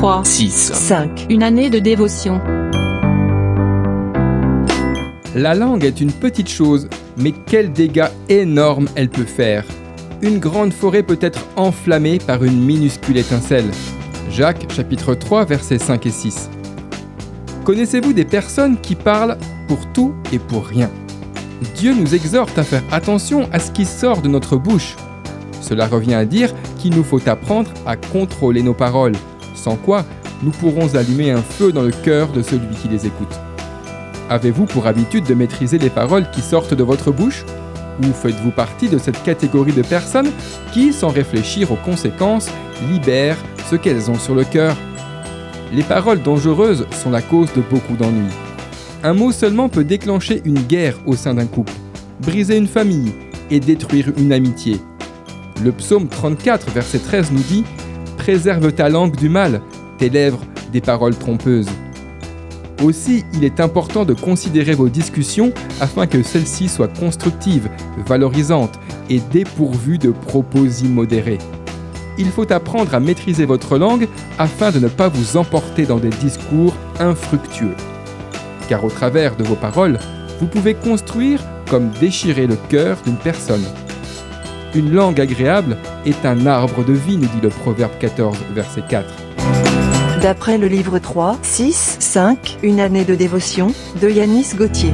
3, 6, 5. Une année de dévotion. La langue est une petite chose, mais quels dégâts énormes elle peut faire. Une grande forêt peut être enflammée par une minuscule étincelle. Jacques chapitre 3 versets 5 et 6. Connaissez-vous des personnes qui parlent pour tout et pour rien? Dieu nous exhorte à faire attention à ce qui sort de notre bouche. Cela revient à dire qu'il nous faut apprendre à contrôler nos paroles, sans quoi nous pourrons allumer un feu dans le cœur de celui qui les écoute. Avez-vous pour habitude de maîtriser les paroles qui sortent de votre bouche? Ou faites-vous partie de cette catégorie de personnes qui, sans réfléchir aux conséquences, libèrent ce qu'elles ont sur le cœur? Les paroles dangereuses sont la cause de beaucoup d'ennuis. Un mot seulement peut déclencher une guerre au sein d'un couple, briser une famille et détruire une amitié. Le psaume 34, verset 13 nous dit Préserve ta langue du mal, tes lèvres des paroles trompeuses. Aussi, il est important de considérer vos discussions afin que celles-ci soient constructives, valorisantes et dépourvues de propos immodérés. Il faut apprendre à maîtriser votre langue afin de ne pas vous emporter dans des discours infructueux. Car au travers de vos paroles, vous pouvez construire comme déchirer le cœur d'une personne. Une langue agréable est un arbre de vie, nous dit le Proverbe 14, verset 4. D'après le livre 3, 6, 5. Une année de dévotion de Yanis Gauthier.